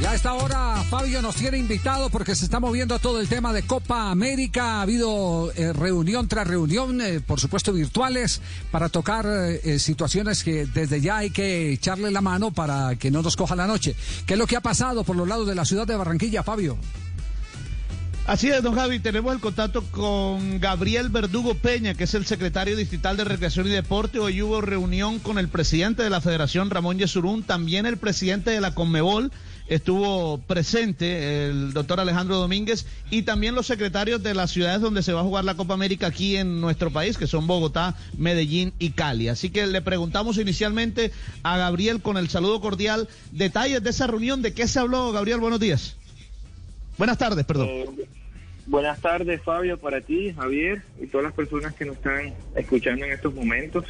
Ya a esta hora Fabio nos tiene invitado porque se está moviendo todo el tema de Copa América. Ha habido eh, reunión tras reunión, eh, por supuesto virtuales, para tocar eh, situaciones que desde ya hay que echarle la mano para que no nos coja la noche. ¿Qué es lo que ha pasado por los lados de la ciudad de Barranquilla, Fabio? Así es, don Javi, tenemos el contacto con Gabriel Verdugo Peña, que es el secretario distrital de Recreación y Deporte. Hoy hubo reunión con el presidente de la Federación, Ramón Yesurún, también el presidente de la Conmebol estuvo presente, el doctor Alejandro Domínguez, y también los secretarios de las ciudades donde se va a jugar la Copa América aquí en nuestro país, que son Bogotá, Medellín y Cali. Así que le preguntamos inicialmente a Gabriel con el saludo cordial, detalles de esa reunión, de qué se habló, Gabriel, buenos días. Buenas tardes, perdón. Eh, buenas tardes, Fabio, para ti, Javier, y todas las personas que nos están escuchando en estos momentos.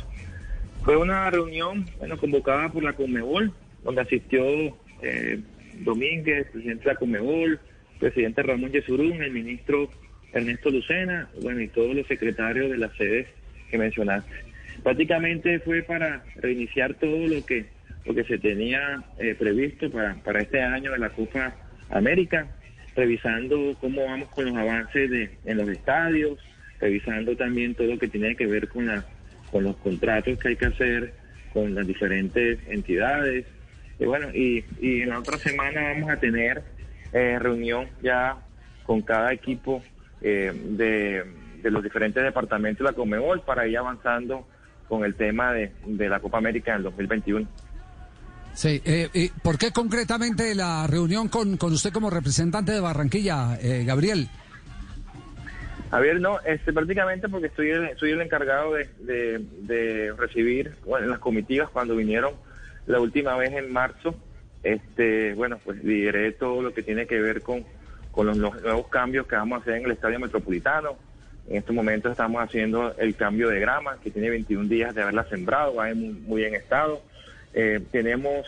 Fue una reunión bueno, convocada por la Conmebol, donde asistió eh, Domínguez, presidente de la Comebol, presidente Ramón Yesurún, el ministro Ernesto Lucena, bueno, y todos los secretarios de las sedes que mencionaste. Prácticamente fue para reiniciar todo lo que lo que se tenía eh, previsto para, para este año de la Copa América, revisando cómo vamos con los avances de, en los estadios, revisando también todo lo que tiene que ver con, la, con los contratos que hay que hacer con las diferentes entidades, y bueno, y, y en la otra semana vamos a tener eh, reunión ya con cada equipo eh, de, de, los diferentes departamentos de la Comebol para ir avanzando con el tema de, de la Copa América en el 2021. Sí, eh, ¿por qué concretamente la reunión con, con usted como representante de Barranquilla, eh, Gabriel? Javier, no, este, prácticamente porque estoy, soy el encargado de, de, de recibir bueno, las comitivas cuando vinieron la última vez en marzo, este, bueno, pues lideré todo lo que tiene que ver con, con los, nuevos cambios que vamos a hacer en el Estadio Metropolitano. En estos momentos estamos haciendo el cambio de grama, que tiene 21 días de haberla sembrado, va en muy, muy bien estado. Eh, tenemos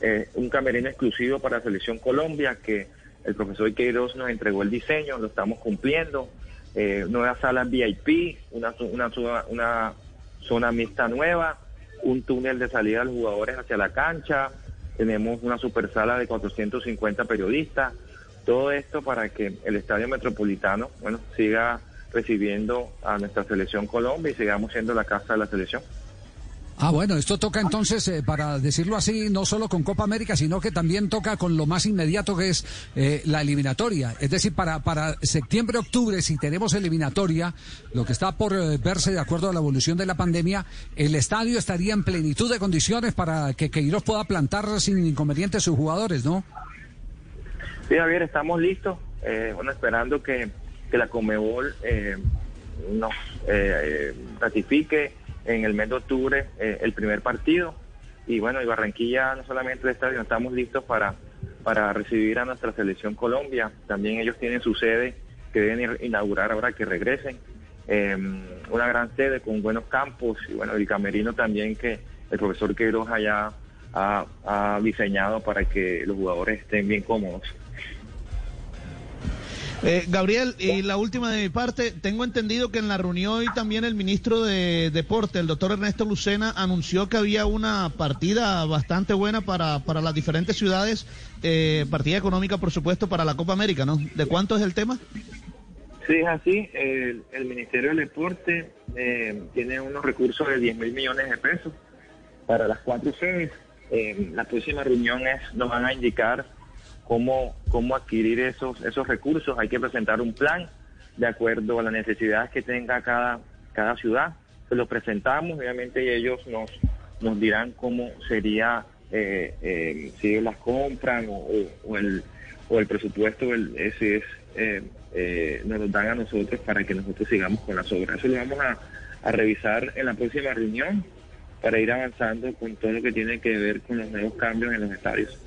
eh, un camerino exclusivo para Selección Colombia, que el profesor Queiroz nos entregó el diseño, lo estamos cumpliendo. Eh, nuevas salas VIP, una, una, una zona mixta nueva, un túnel de salida de los jugadores hacia la cancha, tenemos una super sala de 450 periodistas, todo esto para que el Estadio Metropolitano, bueno, siga recibiendo a nuestra selección Colombia y sigamos siendo la casa de la selección. Ah, bueno, esto toca entonces, eh, para decirlo así, no solo con Copa América, sino que también toca con lo más inmediato que es eh, la eliminatoria. Es decir, para, para septiembre, octubre, si tenemos eliminatoria, lo que está por eh, verse de acuerdo a la evolución de la pandemia, el estadio estaría en plenitud de condiciones para que Queiroz pueda plantar sin inconveniente sus jugadores, ¿no? Sí, Javier, estamos listos, bueno, esperando que, que la Comebol nos ratifique en el mes de octubre eh, el primer partido. Y bueno, y Barranquilla no solamente el estadio, estamos listos para, para recibir a nuestra selección Colombia. También ellos tienen su sede que deben inaugurar ahora que regresen. Em, una gran sede con buenos campos y bueno, el camerino también que el profesor Queiroz allá ha, diseñado para que los jugadores estén bien cómodos. Eh, Gabriel, y la última de mi parte, tengo entendido que en la reunión hoy también el ministro de Deporte, el doctor Ernesto Lucena, anunció que había una partida bastante buena para, para las diferentes ciudades, eh, partida económica, por supuesto, para la Copa América, ¿no? ¿De cuánto es el tema? Sí, es así. El, el Ministerio del Deporte eh, tiene unos recursos de 10 mil millones de pesos para las cuatro sedes. Eh, la próxima reunión es, nos van a indicar cómo, cómo adquirir esos, esos recursos. Hay que presentar un plan de acuerdo a las necesidades que tenga cada, cada ciudad. Se lo presentamos, obviamente, y ellos nos, nos dirán cómo sería, eh, eh, si ellos las compran o, el, o el presupuesto, el, ese es, eh, nos lo dan a nosotros para que nosotros sigamos con las obras. Eso lo vamos a, a revisar en la próxima reunión para ir avanzando con todo lo que tiene que ver con los nuevos cambios en los estadios.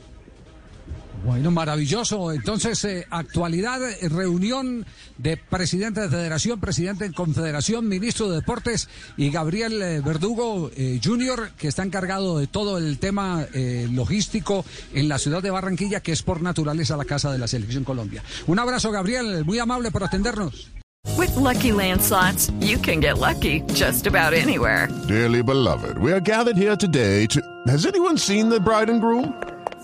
Bueno, maravilloso. Entonces, eh, actualidad, reunión de presidente de federación, presidente de confederación, ministro de deportes y Gabriel eh, Verdugo eh, Jr., que está encargado de todo el tema eh, logístico en la ciudad de Barranquilla, que es por naturaleza la casa de la Selección Colombia. Un abrazo, Gabriel, muy amable por atendernos. With Lucky Land slots, you can get lucky just about anywhere. Dearly beloved, we are gathered here today to. Has anyone seen the bride and groom?